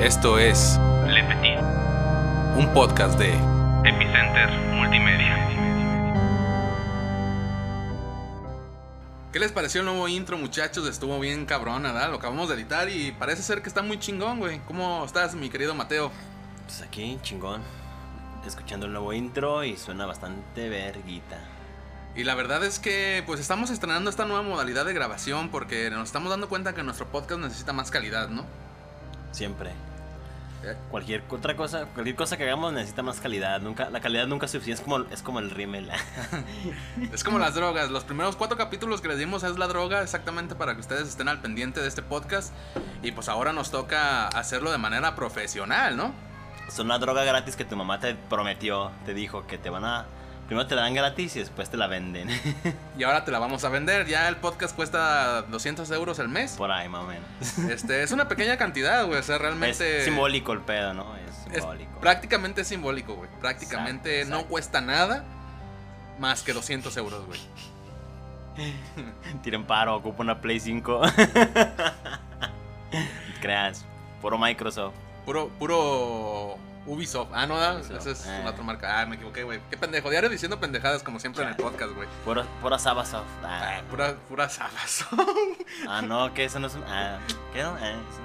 Esto es Le Petit, un podcast de Epicenter Multimedia. ¿Qué les pareció el nuevo intro, muchachos? Estuvo bien cabrón, ¿verdad? Lo acabamos de editar y parece ser que está muy chingón, güey. ¿Cómo estás, mi querido Mateo? Pues aquí, chingón. Escuchando el nuevo intro y suena bastante verguita. Y la verdad es que pues estamos estrenando esta nueva modalidad de grabación porque nos estamos dando cuenta que nuestro podcast necesita más calidad, ¿no? Siempre. Eh. Cualquier otra cosa, cualquier cosa que hagamos necesita más calidad. Nunca, la calidad nunca es suficiente. Es como, es como el rímel. Es como las drogas. Los primeros cuatro capítulos que les dimos es la droga, exactamente para que ustedes estén al pendiente de este podcast. Y pues ahora nos toca hacerlo de manera profesional, ¿no? es una droga gratis que tu mamá te prometió. Te dijo que te van a. Primero te la dan gratis y después te la venden. Y ahora te la vamos a vender. Ya el podcast cuesta 200 euros al mes. Por ahí, más o menos. Este, es una pequeña cantidad, güey. O sea, realmente. Es simbólico el pedo, ¿no? Es es simbólico. prácticamente es simbólico, güey. Prácticamente Exacto, no cuesta nada más que 200 euros, güey. Tiren paro, ocupa una Play 5. Creas. Puro Microsoft. Puro, puro Ubisoft. Ah, no, Ubisoft, esa es eh. una otra marca. Ah, me equivoqué, güey. Qué pendejo. Diario diciendo pendejadas como siempre en el podcast, güey. Puro, pura Sabasoft. Ah, Ah, pura, pura sabas. ah, no, que eso no es un. Ah, ¿qué no? Ah, sí.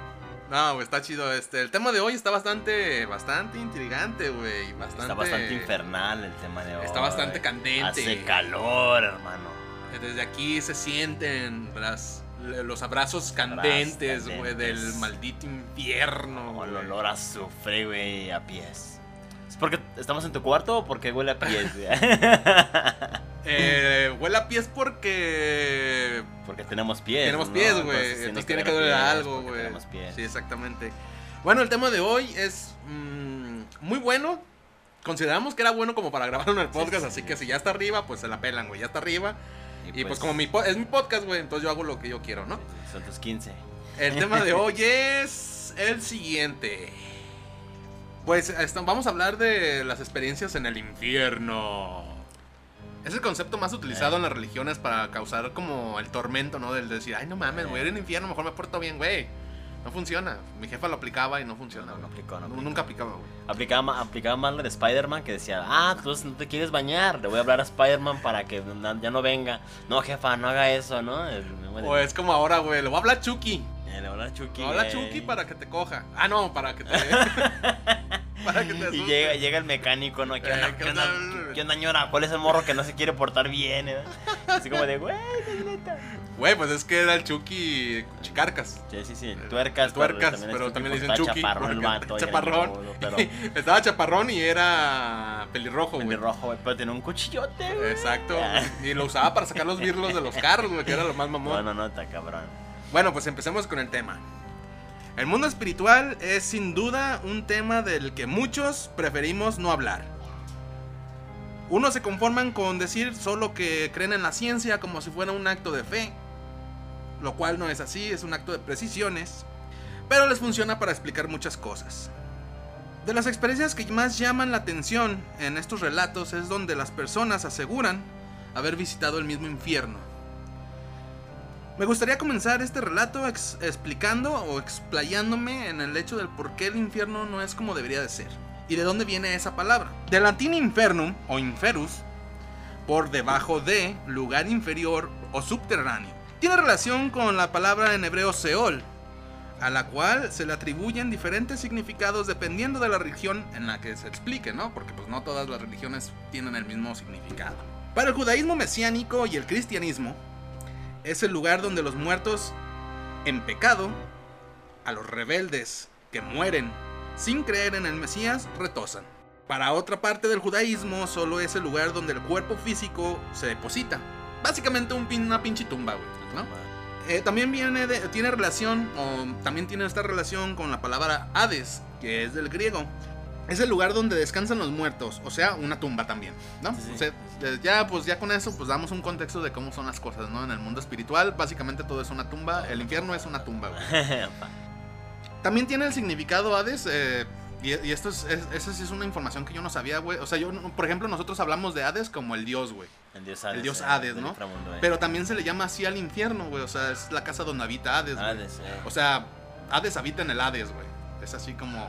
no, güey, está chido. Este, el tema de hoy está bastante, bastante intrigante, güey. Bastante, Está bastante infernal el tema de hoy. Está bastante candente. Hace calor, hermano. Desde aquí se sienten las, los abrazos candentes, güey, del maldito infierno. Como el olor a azufre, güey, a pies. ¿Es porque estamos en tu cuarto o porque huele a pies? Eh, huele a pies porque porque tenemos pies. tenemos ¿no? pies, güey. Entonces Entonces, tiene que doler algo, güey. Tenemos pies. Sí, exactamente. Bueno, el tema de hoy es mm, muy bueno. Consideramos que era bueno como para grabar en el Sí, podcast, sí, así sí. que si ya está arriba, pues se la pelan, güey. Ya está arriba. Y, pues, como mi es mi podcast, güey, entonces yo hago lo que yo quiero, ¿no? Son tus 15. El tema de hoy es el siguiente. Pues vamos a hablar de las experiencias en el infierno. Es el concepto más utilizado Eh. en las religiones para causar como el tormento, ¿no? Del decir, ay, no mames, voy a ir al infierno, mejor me porto bien, güey. No funciona. Mi jefa lo aplicaba y no funciona. No, no aplicó, no aplicó. Nunca aplicaba, güey. Aplicaba, aplicaba mal la de Spider-Man que decía, ah, tú no te quieres bañar, le voy a hablar a Spider-Man para que ya no venga. No, jefa, no haga eso, ¿no? El- O es como ahora, güey, le voy a hablar a Chucky. Eh, Le voy a hablar a Chucky. Le voy a hablar a. Chucky para que te coja. Ah, no, para que te... para que te Y llega, llega el mecánico, ¿no? ¿Qué Eh, onda, ¿qué qué onda, onda? qué onda, ñora? ¿Cuál es el morro que no se quiere portar bien? eh? Así como de, güey. Güey, pues es que era el Chucky Chicarcas. Sí, sí, sí, tuercas. tuercas, es pero también le dicen Chucky. chaparrón el vato. chaparrón. Pero Estaba chaparrón y era pelirrojo, güey. rojo, güey, pero tiene un cuchillote, güey. Exacto. Y lo usaba para sacar los birlos de los carros, güey, que era lo más No, mamón. no, no, está cabrón. Bueno, pues empecemos con el tema. El mundo espiritual es sin duda un tema del que muchos preferimos no hablar. Unos se conforman con decir solo que creen en la ciencia como si fuera un acto de fe, lo cual no es así, es un acto de precisiones, pero les funciona para explicar muchas cosas. De las experiencias que más llaman la atención en estos relatos es donde las personas aseguran haber visitado el mismo infierno. Me gustaría comenzar este relato ex- explicando o explayándome en el hecho del por qué el infierno no es como debería de ser. ¿Y de dónde viene esa palabra? Del latín infernum o inferus, por debajo de, lugar inferior o subterráneo. Tiene relación con la palabra en hebreo Seol, a la cual se le atribuyen diferentes significados dependiendo de la religión en la que se explique, ¿no? Porque pues no todas las religiones tienen el mismo significado. Para el judaísmo mesiánico y el cristianismo, es el lugar donde los muertos en pecado, a los rebeldes que mueren sin creer en el Mesías, retosan. Para otra parte del judaísmo, solo es el lugar donde el cuerpo físico se deposita. Básicamente un pin- una pinche tumba, güey, ¿no? Eh, también viene de- tiene relación, o también tiene esta relación con la palabra Hades, que es del griego. Es el lugar donde descansan los muertos, o sea, una tumba también, ¿no? Sí, sí. O sea, eh, ya, pues ya con eso, pues damos un contexto de cómo son las cosas, ¿no? En el mundo espiritual, básicamente todo es una tumba, el infierno es una tumba, güey. También tiene el significado Hades, eh, y, y esto es, es- esa sí es una información que yo no sabía, güey. O sea, yo, por ejemplo, nosotros hablamos de Hades como el dios, güey. El dios Hades. El dios eh, Hades, ¿no? eh. Pero también se le llama así al infierno, güey. O sea, es la casa donde habita Hades, güey. Hades, eh. O sea, Hades habita en el Hades, güey. Es así como.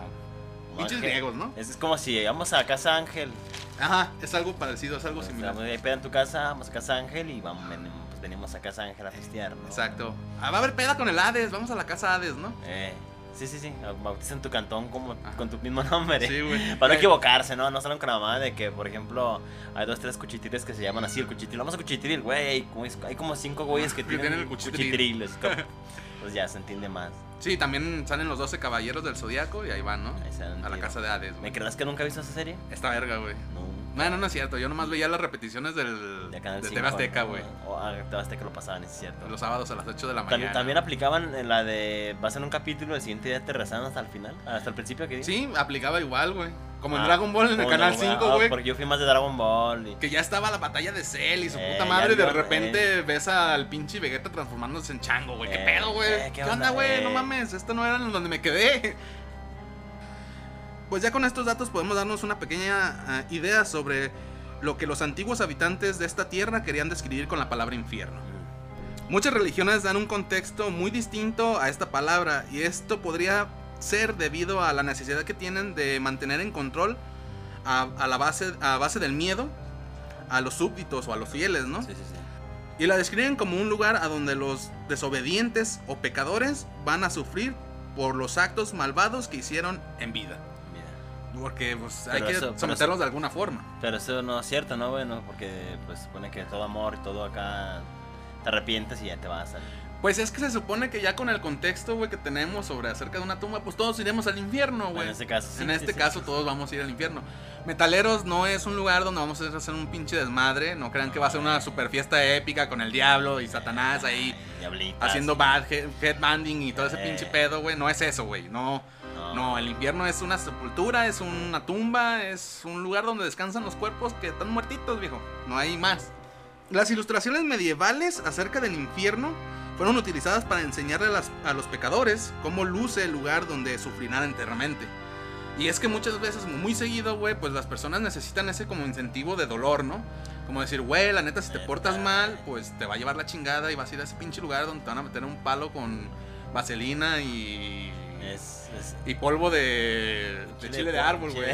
Pinches griegos, ¿no? Es, es como si vamos a casa Ángel. Ajá, es algo parecido, es algo Pues, similar. Hay peda en tu casa, vamos a casa Ángel y vamos, pues venimos a casa Ángel a festear, ¿no? Exacto. Ah, va a haber peda con el Hades, vamos a la casa Hades, ¿no? Eh, sí, sí, sí. Bautizan tu cantón como, Ajá. con tu mismo nombre. Sí, güey. Para no equivocarse, ¿no? No salgan con la mamá de que, por ejemplo, hay dos, tres cuchitriles que se llaman así, el cuchitril. Vamos a cuchitril, güey. Hay como, cinco güeyes que Que tienen, tienen el cuchitril. como- Pues ya se entiende más. Sí, también salen los 12 caballeros del zodiaco y ahí van, ¿no? Ahí dan A la casa de Hades, ¿Me güey. creerás que nunca he visto esa serie? Esta verga, güey. No. Bueno, no es cierto, yo nomás veía las repeticiones del, De de 5, TV Azteca, ¿no? güey. O a TV Azteca lo pasaban, es cierto. Los sábados a las 8 de la mañana. también aplicaban en la de. Vas en un capítulo, el siguiente día te rezan hasta el final, hasta el principio que Sí, aplicaba igual, güey. Como en Ah, Dragon Ball en el canal Ball. 5, Ah, güey. Porque yo fui más de Dragon Ball. Y... Que ya estaba la batalla de Cell y su Eh, puta madre. Y de repente ves al pinche Vegeta transformándose en chango, güey. ¿Qué Eh, pedo, güey? eh, ¿Qué, ¿qué onda, güey? No eh? mames, esto no era en donde me quedé. Pues ya con estos datos podemos darnos una pequeña ah, idea sobre lo que los antiguos habitantes de esta tierra querían describir con la palabra infierno. Muchas religiones dan un contexto muy distinto a esta palabra y esto podría ser debido a la necesidad que tienen de mantener en control a, a la base, a base del miedo a los súbditos o a los fieles, ¿no? Sí, sí, sí. Y la describen como un lugar a donde los desobedientes o pecadores van a sufrir por los actos malvados que hicieron en vida. Porque pues, hay que eso- someterlos eso- de alguna forma. Pero eso no es cierto, ¿no, bueno? Porque pues supone que todo amor y todo acá te arrepientes y ya te vas. al- Pues es que se supone que ya con el contexto, güey, que tenemos sobre acerca de una tumba, pues todos iremos al infierno, güey. en este caso, sí. en este sí. caso todos vamos a ir al infierno. Metaleros no es un lugar donde vamos a hacer un pinche desmadre. No crean que va a ser una super fiesta épica con el diablo y Satanás ahí Diablitas. haciendo bad head- headbanding y todo ese Eh. pinche pedo, güey. No es eso, güey. No, no, el infierno es una sepultura, es una tumba, es un lugar donde descansan los cuerpos que están muertitos, viejo. No hay más. Las ilustraciones medievales acerca del infierno fueron utilizadas para enseñarle a, las- a los pecadores cómo luce el lugar donde sufrirán eternamente. Y es que muchas veces, muy seguido, güey, pues las personas necesitan ese como incentivo de dolor, ¿no? Como decir, güey, la neta, si te portas mal, pues te va a llevar la chingada y vas a ir a ese pinche lugar donde te van a meter un palo con vaselina y... Es, es Y polvo de, de chile de árbol, güey.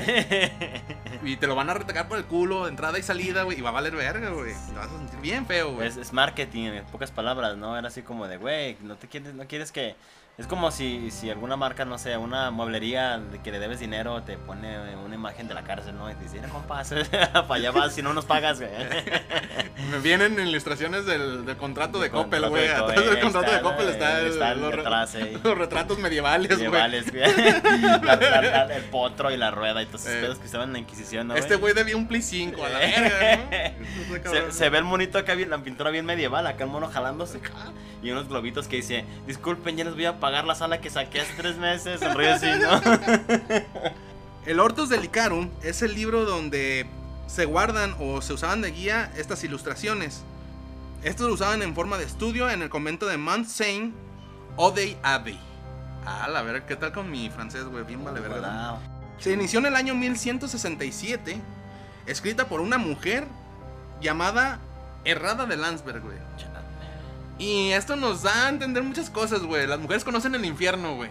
Y te lo van a retacar por el culo, entrada y salida, güey. Y va a valer verga, güey. Te vas a sentir bien feo, güey. es, es marketing, en pocas palabras, ¿no? Era así como de, güey, no te quieres, no quieres que... Es como si, si alguna marca, no sé, una mueblería de que le debes dinero, te pone una imagen de la cárcel, ¿no? Y te dice, mira, compa, para allá vas si no nos pagas, güey. Me vienen ilustraciones del, del contrato de Del Coppel, güey. de Atrás del contrato está, de Coppel ¿no? está, el- Está los, atrás, ahí. los retratos medievales, güey. Medievales, güey. El potro y la rueda y todos esos Eh. pedos que estaban en la Inquisición, ¿no? Este güey debía un Play 5, a la verga, ¿no? Está Se, se ve el monito acá, la pintura bien medieval, acá el mono jalándose. Y unos globitos que dice, disculpen, ya les voy a pagar la sala que saqué hace tres meses. El rollo así, ¿no? El Hortus Delicarum es el libro donde se guardan o se usaban de guía estas ilustraciones. Estos lo usaban en forma de estudio en el convento de Mount Saint Odey Abbey. Ah, la verga, ¿qué tal con mi francés, güey? Bien vale verga. Se inició en el año 1167, escrita por una mujer llamada Errada de Landsberg, güey. Y esto nos da a entender muchas cosas, güey. Las mujeres conocen el infierno, güey.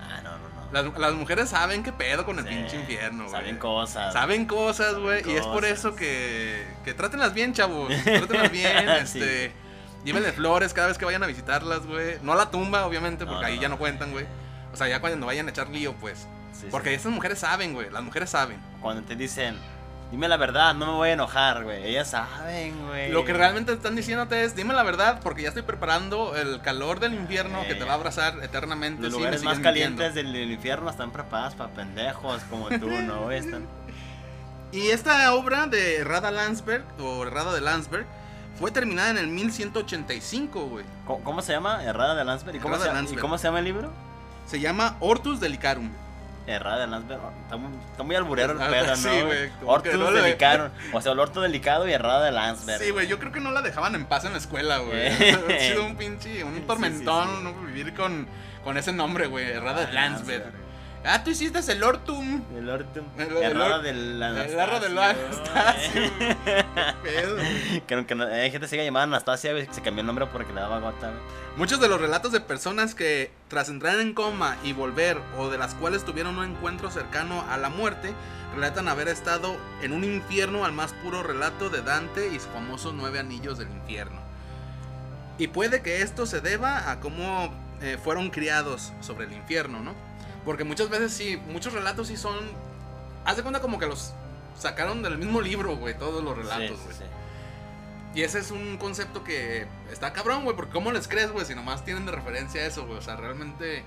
Ah, no, no, no. Las, las mujeres saben qué pedo con el Sí, pinche infierno, güey. Saben cosas. Saben cosas, güey. Y es por eso que, que trátenlas bien, chavos. Trátenlas bien, Sí. este. Llévenle flores cada vez que vayan a visitarlas, güey. No a la tumba, obviamente, porque no, ahí no. ya no cuentan, güey. O sea, ya cuando vayan a echar lío, pues. Sí, Porque esas mujeres saben, güey. Las mujeres saben. Cuando te dicen, dime la verdad, no me voy a enojar, güey. Ellas saben, güey. Lo que realmente están diciéndote es, dime la verdad, porque ya estoy preparando el calor del infierno que te va a abrazar eternamente. Los si lugares más calientes del, del infierno están preparados para pendejos como tú, ¿no? Están... Y esta obra de Rada Landsberg, o Rada de Landsberg, fue terminada en el 1185, güey. ¿Cómo, cómo se llama? Errada de Landsberg. ¿Y cómo, se, de Landsberg. ¿Y cómo se llama el libro? Se llama Hortus Delicarum. Errada de Landsberg. Está muy, está muy alburero el Ah, pedo, ¿no? sí, güey, como Hortus que no delicaron. O sea, el orto delicado y errada de Landsberg. Sí, güey, yo creo que no la dejaban en paz en la escuela, güey. Eh. ha sido un pinche, un sí, tormentón sí. ¿no? vivir con, con ese nombre, güey, Rada de Ah, Landsberg. Ah, tú hiciste el Ortum. El Ortum. El- El, el raro del El arro del Anastasio. Qué pedo, que, que no- hay gente que sigue llamada Anastasia, güey, se cambió el nombre porque le daba gota, güey. Muchos de los relatos de personas que tras entrar en coma y volver o de las cuales tuvieron un encuentro cercano a la muerte relatan haber estado en un infierno al más puro relato de Dante y su famoso nueve anillos del infierno. Y puede que esto se deba a cómo eh, fueron criados sobre el infierno, ¿no? Porque muchas veces sí, muchos relatos sí son... Haz de cuenta como que los sacaron del mismo libro, güey, todos los relatos, güey. sí, sí. Y ese es un concepto que está cabrón, güey, porque ¿cómo les crees, güey? Si nomás tienen de referencia eso, güey. O sea, realmente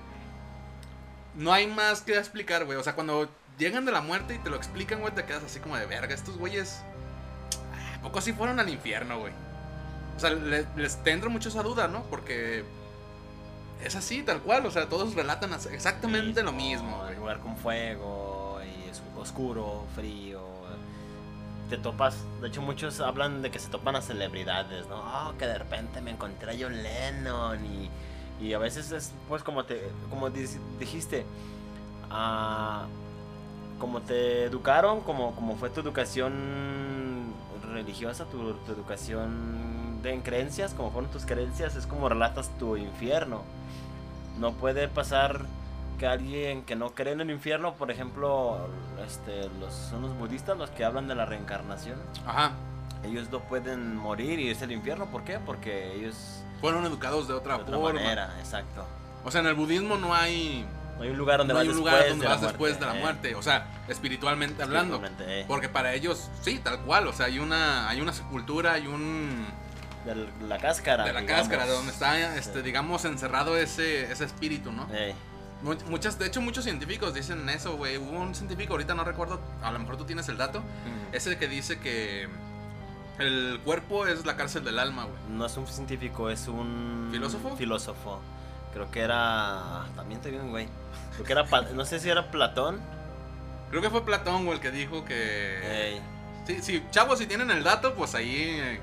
no hay más que explicar, güey. O sea, cuando llegan de la muerte y te lo explican, güey, te quedas así como de verga. Estos güeyes, ¿a poco sí fueron al infierno, güey? O sea, le- les te entra mucho esa duda, ¿no? Porque es así, tal cual. O sea, todos relatan exactamente lo mismo. El lugar con fuego, y es oscuro, frío. Te topas, de hecho muchos hablan de que se topan a celebridades, ¿no? Oh, que de repente me encontré a John Lennon y, y a veces es pues como te como dijiste, ah, como te educaron, como, como fue tu educación religiosa, tu, tu educación de en creencias, como fueron tus creencias, es como relatas tu infierno. No puede pasar que alguien que no cree en el infierno, por ejemplo, este, los, son los budistas los que hablan de la reencarnación. Ajá. Ellos no pueden morir y irse al infierno. ¿Por qué? Porque ellos Fueron educados de otra de otra forma. manera, exacto. O sea, en el budismo no hay, No hay un lugar donde no vas hay un después donde de la vas después de la eh. muerte. O sea, espiritualmente hablando. Eh. Porque para ellos, sí, tal cual. O sea, hay una, hay una sepultura, hay un. De la cáscara. de la digamos. cáscara, de donde está, este, Sí. digamos, encerrado ese, ese espíritu, ¿no? Mu- Muchas, de hecho, muchos científicos dicen eso, güey. Hubo un científico, ahorita no recuerdo, a lo mejor tú tienes el dato. mm. Ese que dice que el cuerpo es la cárcel del alma, güey. No es un científico, es un... ¿Filósofo? Filósofo. Creo que era... También te bien, güey. Creo que era... No sé si era Platón. Creo que fue Platón, güey, el que dijo que. Sí, sí, chavos, si tienen el dato, pues ahí eh,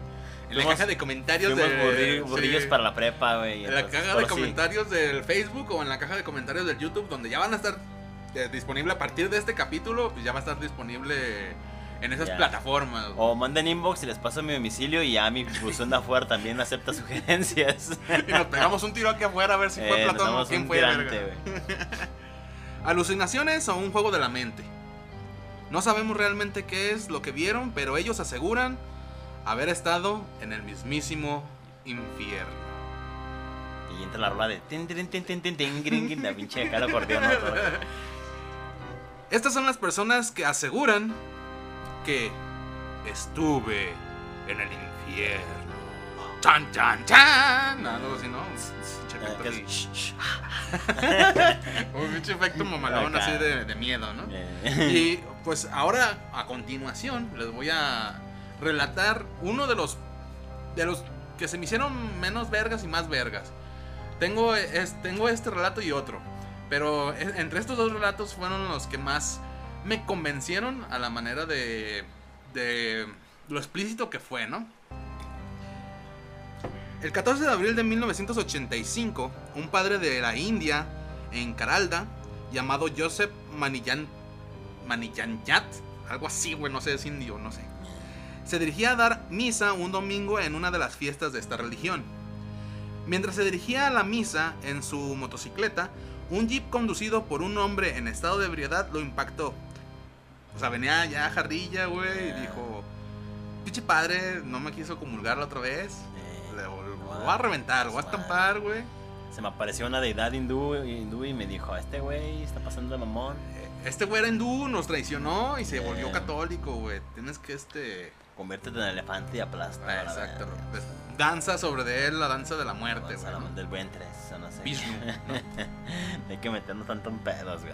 en la caja de comentarios de. burri- burrillos sí. para la prepa, güey. En la entonces, caja de sí. comentarios del Facebook o en la caja de comentarios del YouTube, donde ya van a estar eh, disponible a partir de este capítulo, pues ya va a estar disponible en esas Ya. plataformas. güey. O manden inbox y les paso mi domicilio y ya mi buzón de afuera también acepta sugerencias. Y nos pegamos un tiro aquí afuera a ver si fue Eh, Platón o quién fue. tirante. Alucinaciones o un juego de la mente. No sabemos realmente qué es lo que vieron, pero ellos aseguran haber estado en el mismísimo infierno. Y entra la rola de... tin, tin, tin, la pinche cara acordeón. Estas son las personas que aseguran que estuve en el infierno. ¡Chan, chan, chan! Algo así, ¿no? Un pinche efecto mamalón así de, de miedo, ¿no? Eh, Y pues ahora, a continuación, les voy a relatar uno de los de los que se me hicieron menos vergas y más vergas. Tengo, tengo este relato y otro. Pero e- entre estos dos relatos fueron los que más me convencieron a la manera de, de lo explícito que fue, ¿no? El 14 de abril de 1985, un padre de la India, en Karalda, llamado Joseph Maniyan, Maniyanyat, algo así, güey, no sé, es indio, no sé. Se dirigía a dar misa un domingo en una de las fiestas de esta religión. Mientras se dirigía a la misa en su motocicleta, un jeep conducido por un hombre en estado de ebriedad lo impactó. O sea, venía ya jarrilla, güey, y dijo, pinche padre, no me quiso comulgar la otra vez. eh, Le, lo voy a reventar, lo voy a estampar, güey. Se me apareció una deidad hindú, hindú y me dijo, este güey está pasando de mamón. Este güey era hindú, nos traicionó y se Eh. volvió católico, güey. Tienes que, este... Conviértete en elefante y aplasta. Ah, exacto. Pues, danza sobre de él, la danza de la muerte, güey. la del buen tres, o no sé. Vishnu, No hay que meternos tanto en pedos, güey.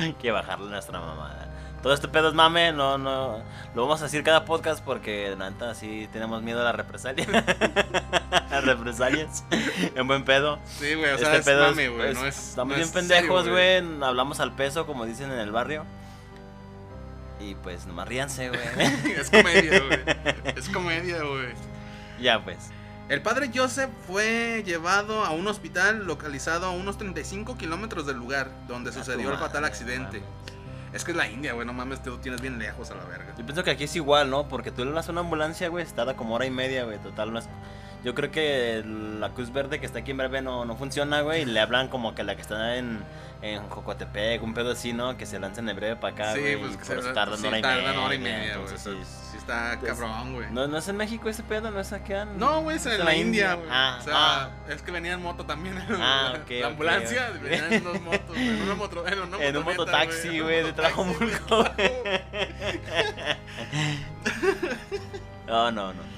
Hay que bajarle nuestra mamada. Todo este pedo es mame, no, no. Lo vamos a decir cada podcast porque la neta sí tenemos miedo a la represalia. Las represalias. En buen pedo. Sí, güey, o sea, este es pedo mame, güey. es- No es. Estamos no bien es pendejos, güey. Hablamos al peso, como dicen en el barrio. Y pues nomás ríanse, güey. es comedia, güey. Es comedia, güey. ya pues. El padre Joseph fue llevado a un hospital localizado a unos 35 kilómetros del lugar donde sucedió el fatal accidente. Es que es la India, güey, no mames, te lo tienes bien lejos a la verga. Yo pienso que aquí es igual, ¿no? Porque tú le das una ambulancia, güey, está como hora y media, güey. Total, no es- Yo creo que la Cruz Verde que está aquí en Breve no, no funciona, güey. Y le hablan como que la que está en, en Jocotepec, un pedo así, ¿no? Que se lanzan de breve para acá, sí, pues que se tardan sí, hora y tardan media. hora y media, güey. sí. sí está Entonces, cabrón, güey. ¿No, ¿No es en México ese pedo? ¿No es acá? en- No, güey, es en la India, güey. Ah, o sea, ah. es que venía en moto también. Ah, ok, la ambulancia ok. venía en dos motos, en una moto, en, una En un mototaxi, güey, de mototaxi, Tlajomulco, No, no, no, no.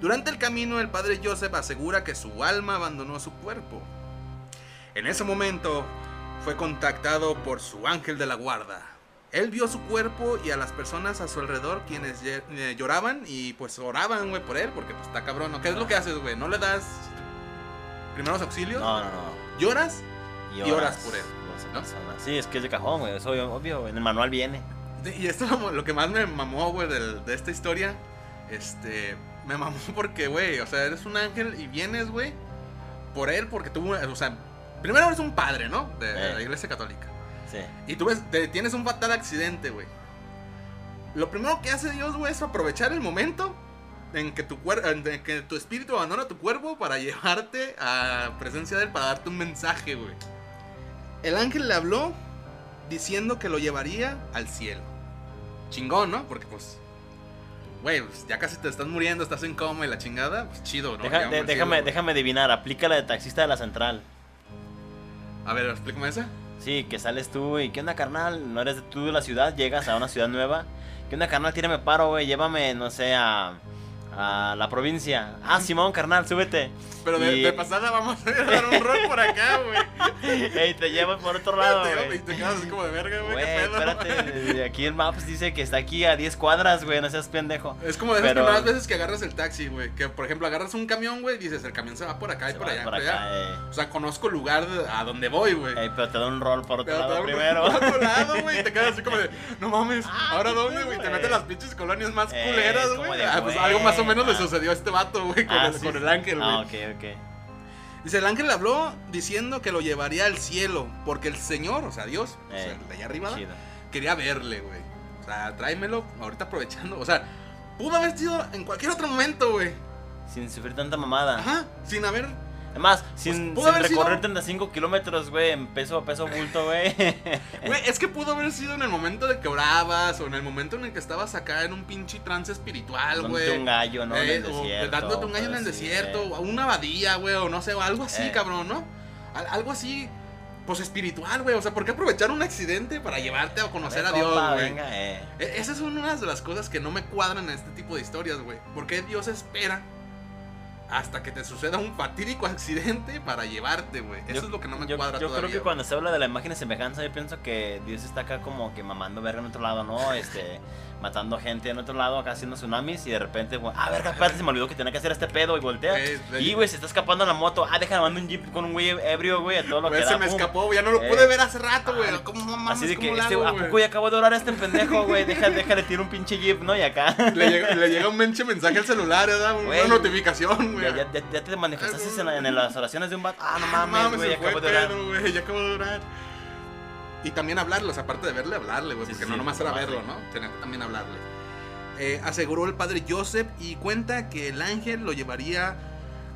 Durante el camino, el padre Joseph asegura que su alma abandonó su cuerpo. En ese momento, fue contactado por su ángel de la guarda. Él vio su cuerpo y a las personas a su alrededor quienes eh, lloraban y pues oraban, güey, por él, porque pues está cabrón. ¿no? ¿Qué es lo que haces, güey? ¿No le das primeros auxilios? No, no, no. ¿Lloras? Y oras por él, por ¿no? Sí, es que es de cajón, güey. Eso obvio, obvio, en el manual viene. Y esto es lo, lo que más me mamó, güey, de, esta historia. Este, me mamó porque, güey, o sea, eres un ángel y vienes, güey, por él porque tú, o sea, primero eres un padre, ¿no? De, la iglesia católica. Sí. Y tú ves, te- tienes un fatal accidente, güey. Lo primero que hace Dios, güey, es aprovechar el momento en que tu cuer- en que tu espíritu abandona tu cuerpo para llevarte a presencia de él para darte un mensaje, güey. El ángel le habló diciendo que lo llevaría al cielo. Chingón, ¿no? Porque pues güey, pues, ya casi te estás muriendo, estás en coma y la chingada, pues chido, ¿no? Deja- de- déjame, cielo, déjame adivinar, aplica la de taxista de la central. A ver, explícame esa. Sí, que sales tú y ¿qué onda, carnal? No eres tú de la ciudad, llegas a una ciudad nueva. ¿Qué onda, carnal? Tírame paro, güey, llévame, no sé, a, a la provincia. Ah, Simón, carnal, súbete. Pero de, Y- de pasada vamos a dar un rol por acá, güey. Ey, te llevo por otro lado, Te- güey. Y te quedas así como de verga, güey. Güey, ¿Qué pedo? espérate, aquí el Maps dice que está aquí a 10 cuadras, güey, no seas pendejo. Es como de esas Pero- primeras veces que agarras el taxi, güey. Que por ejemplo agarras un camión, güey, y dices, el camión se va por acá y por allá, por acá, eh. O sea, conozco el lugar a donde voy, güey. Ey, pero te da un rol por otro Pero te lado primero. Por otro lado, güey, y te quedas así como de, no mames, Ah, ¿ahora dónde, güey? Te meten las pinches colonias más Eh, culeras, güey. Ah, pues güey, algo más o menos le ah. sucedió a este vato, güey, con, Ah, el, sí, con el sí. ángel, güey. Ah, ok, ok. Dice, el ángel le habló diciendo que lo llevaría al cielo, porque el Señor, o sea, Dios, o sea, Eh, el de allá arriba, Chido. quería verle, güey. O sea, tráemelo ahorita aprovechando. O sea, pudo haber sido en cualquier otro momento, güey. Sin sufrir tanta mamada. Ajá, sin haber. Además, sin, pudo sin sido- recorrer 35 kilómetros, güey, en peso a peso bulto, güey. Güey, es que pudo haber sido en el momento de que orabas o en el momento en el que estabas acá en un pinche trance espiritual, Dándote güey. un gallo, ¿no? en Eh, el o desierto. dándote un gallo en el pues, sí, desierto, eh. o una abadía, güey, o no sé, o algo así, Eh. cabrón, ¿no? Al- algo así, pues espiritual, güey. O sea, ¿por qué aprovechar un accidente para llevarte a conocer ver, a Dios, güey? Venga, eh. E- Esas son unas de las cosas que no me cuadran en este tipo de historias, güey. ¿Por qué Dios espera hasta que te suceda un fatídico accidente para llevarte, güey? Eso Yo- es lo que no me yo, cuadra yo todavía. creo que cuando se habla de la imagen y semejanza, yo pienso que Dios está acá como que mamando verga en otro lado, ¿no? Este, matando gente en otro lado, acá haciendo tsunamis y de repente, güey, ah, verga, espérate, se me olvidó que tenía que hacer este pedo y voltea. Y, güey, se está escapando la moto. Ah, déjame mandar un jeep con un güey ebrio, güey, a todo lo Güey, que se da. me pum. escapó, ya no lo Eh. pude ver hace rato, güey. ¿Cómo no mames? Así de que, ¿Cómo le este, hago, ¿a poco ya acabo de orar a este pendejo, güey? Deja, déjale tirar un pinche jeep, ¿no? Y acá. Le llega, le llega un menche mensaje al celular, ¿verdad? Una notificación, güey. Ya, ya, ya- ya te manifestaste en, la- en las oraciones de un vato. Ah, no Ah, mames, güey, se ya fue acabo de orar. pedo, güey, ya acabo de orar. Y también hablarles, aparte de verle, hablarle, güey, Sí, porque sí, no nomás era verlo. ¿no? Tenía que también hablarle. Eh, aseguró el padre Joseph y cuenta que el ángel lo llevaría,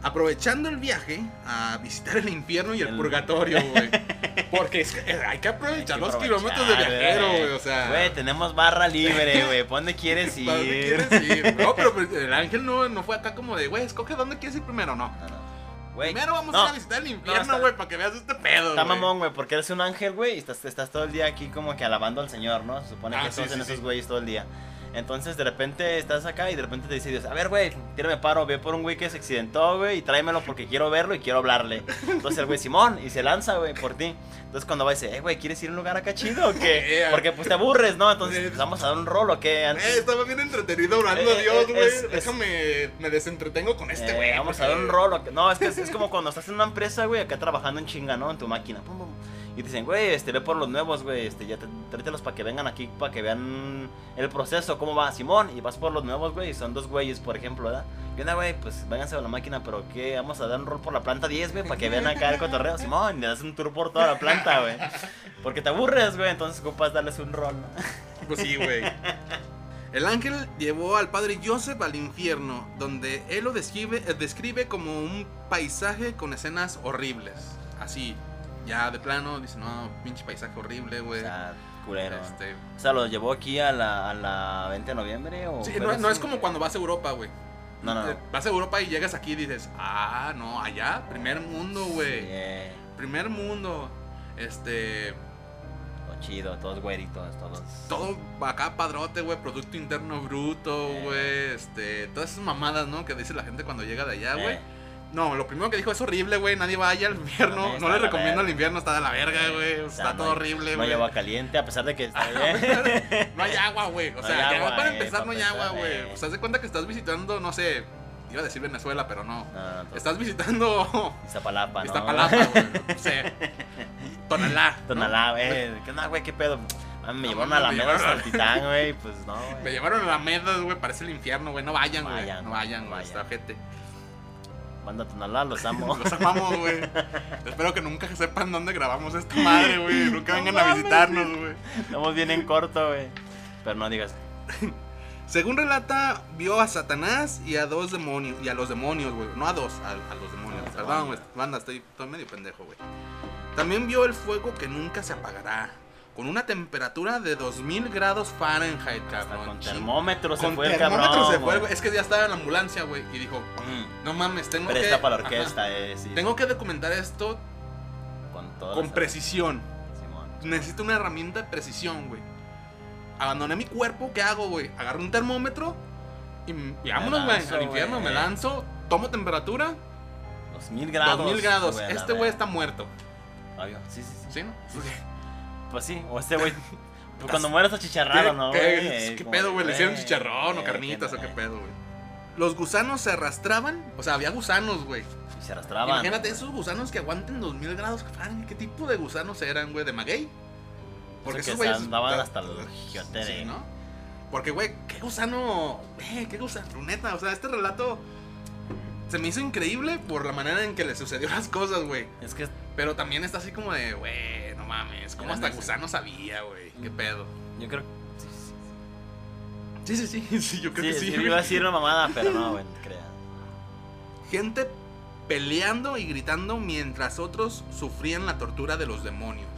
aprovechando el viaje, a visitar el infierno y el, El- purgatorio, güey. Porque es que, eh, hay que aprovechar Hay que los aprovechar, kilómetros de viajero, güey. o sea... Güey, tenemos barra libre, güey. ¿Por dónde quieres ir? ¿Para dónde quieres ir? No, pero pues, el ángel no, no fue acá como de, güey, escoge dónde quieres ir primero, no. No, no. Primero vamos no, a ir a visitar el infierno, güey, para que veas este pedo, Está güey. mamón, güey, porque eres un ángel, güey, y estás, estás todo el día aquí como que alabando al Señor, ¿no? Se supone Ah, que sí, todos en sí, esos güeyes todo el día. Entonces, de repente estás acá y de repente te dice Dios, a ver, güey, tírame paro, ve por un güey que se accidentó, güey, y tráemelo porque quiero verlo y quiero hablarle. Entonces el güey, Simón, y se lanza, güey, por ti. Entonces cuando va dice, eh, güey, ¿quieres ir a un lugar acá chido o qué? Eh, Porque pues te aburres, ¿no? Entonces, eh, pues, vamos a dar un rol o qué. Antes- Eh, estaba bien entretenido orando Eh, a Dios, eh, güey. es- es- Déjame, me desentretengo con este Eh, güey. vamos a dar un rol. o qué- No, es que es, es como cuando estás en una empresa, güey, acá trabajando en chinga, ¿no? En tu máquina. pum, pum, Y te dicen, güey, este, ve por los nuevos, güey, este, ya te- tráetelos para que vengan aquí, para que vean el proceso, cómo va, Simón, y vas por los nuevos, güey, y son dos güeyes, por ejemplo, ¿verdad? ¿Qué onda, güey? Pues vénganse a la máquina, pero ¿qué? Vamos a dar un rol por la planta 10, güey, para que vean acá el cotorreo, Simón, y le das un tour por toda la planta, güey. Porque te aburres, güey, entonces ocupas darles un rol, ¿no? Pues sí, güey. El ángel llevó al padre Joseph al infierno, donde él lo describe, describe como un paisaje con escenas horribles. Así, ya de plano, dice, no, pinche paisaje horrible, O güey. sea, culero. Este, O sea, ¿lo llevó aquí a la, a la 20 de noviembre o...? sí, no, no es como cuando vas a Europa, güey. No, no, no. Eh, Vas a Europa y llegas aquí y dices, ah, no, allá, primer mundo, güey. Sí, eh, Primer mundo. Este, todo chido, todos güeritos, todos... todo acá padrote, güey, Producto Interno Bruto, Eh. güey. Este, todas esas mamadas, ¿no? Que dice la gente cuando llega de allá, güey. Eh, No, lo primero que dijo es horrible, güey. Nadie vaya al invierno. No le recomiendo el invierno, está de la verga, güey. o sea, Está no todo horrible, No güey. hay agua caliente, a pesar de que está bien. No hay agua, güey. O No sea, agua, para eh, empezar no hay agua, güey. eh. Pues haz de cuenta que estás visitando, no sé, iba a decir Venezuela, pero no. No, no, Estás visitando Iztapalapa, ¿no? Iztapalapa, güey. No sé. Tonalá. ¿no? Tonalá, güey. ¿Qué onda, güey? ¿Qué pedo? Ah, me No llevaron a la me mesa llevaron a- al titán, güey. Pues no, Me güey. llevaron a la Medas, güey. Parece el infierno, güey. No vayan, güey. No vayan, güey. Está gente. Banda Tonalá, los amo. Los amamos, güey. Espero que nunca sepan dónde grabamos esta madre, güey. Nunca No vengan a visitarnos, güey. Estamos bien en corto, güey. Pero no digas. Según relata, vio a Satanás y a dos demonios. Y a los demonios, güey. No a dos, a, a los demonios. Perdón, güey. Banda, estoy, estoy medio pendejo, güey. También vio el fuego que nunca se apagará. Con una temperatura de 2000 grados Fahrenheit, Hasta cabrón. con Ching- termómetro se Con fue el termómetro cabrón. se fue, güey. Es que ya estaba en la ambulancia, güey. Y dijo, Mm. no mames, tengo Presta que. para la Ajá. orquesta, eh. Sí, Tengo que documentar esto con todo. con precisión. Simón. Necesito una herramienta de precisión, güey. Abandoné mi cuerpo, ¿qué hago, güey? Agarro un termómetro y, y vámonos, güey, al infierno, me lanzo, tomo temperatura, 2000 grados. 2000 grados. Este güey está muerto. Obvio, sí, sí, sí. ¿Sí, no? Pues sí, o este güey. pues cuando mueres achicharrado, ¿no, ¿Qué, güey? qué- Eh, pedo, güey? ¿Le hicieron chicharrón o eh, carnitas o qué no, pedo, güey? Los gusanos se arrastraban, o sea, había gusanos, güey. Y se arrastraban. Imagínate esos gusanos que aguanten 2000 grados. ¿Qué tipo de gusanos eran, güey? ¿De maguey? Porque esos que se güeyes- andaban hasta el giote Sí, de- ¿no? Porque, güey, qué gusano. Eh, qué gusano, neta. O sea, este relato se me hizo increíble por la manera en que le sucedió las cosas, güey. Es que Pero también está así como de, güey, no mames. ¿Cómo hasta gusano sabía, güey? ¿Qué pedo? yo creo. Sí, sí, sí. Sí, yo creo Sí, que sí. sí, güey. iba a decir una mamada, pero no, güey, crea. Gente peleando y gritando mientras otros sufrían la tortura de los demonios.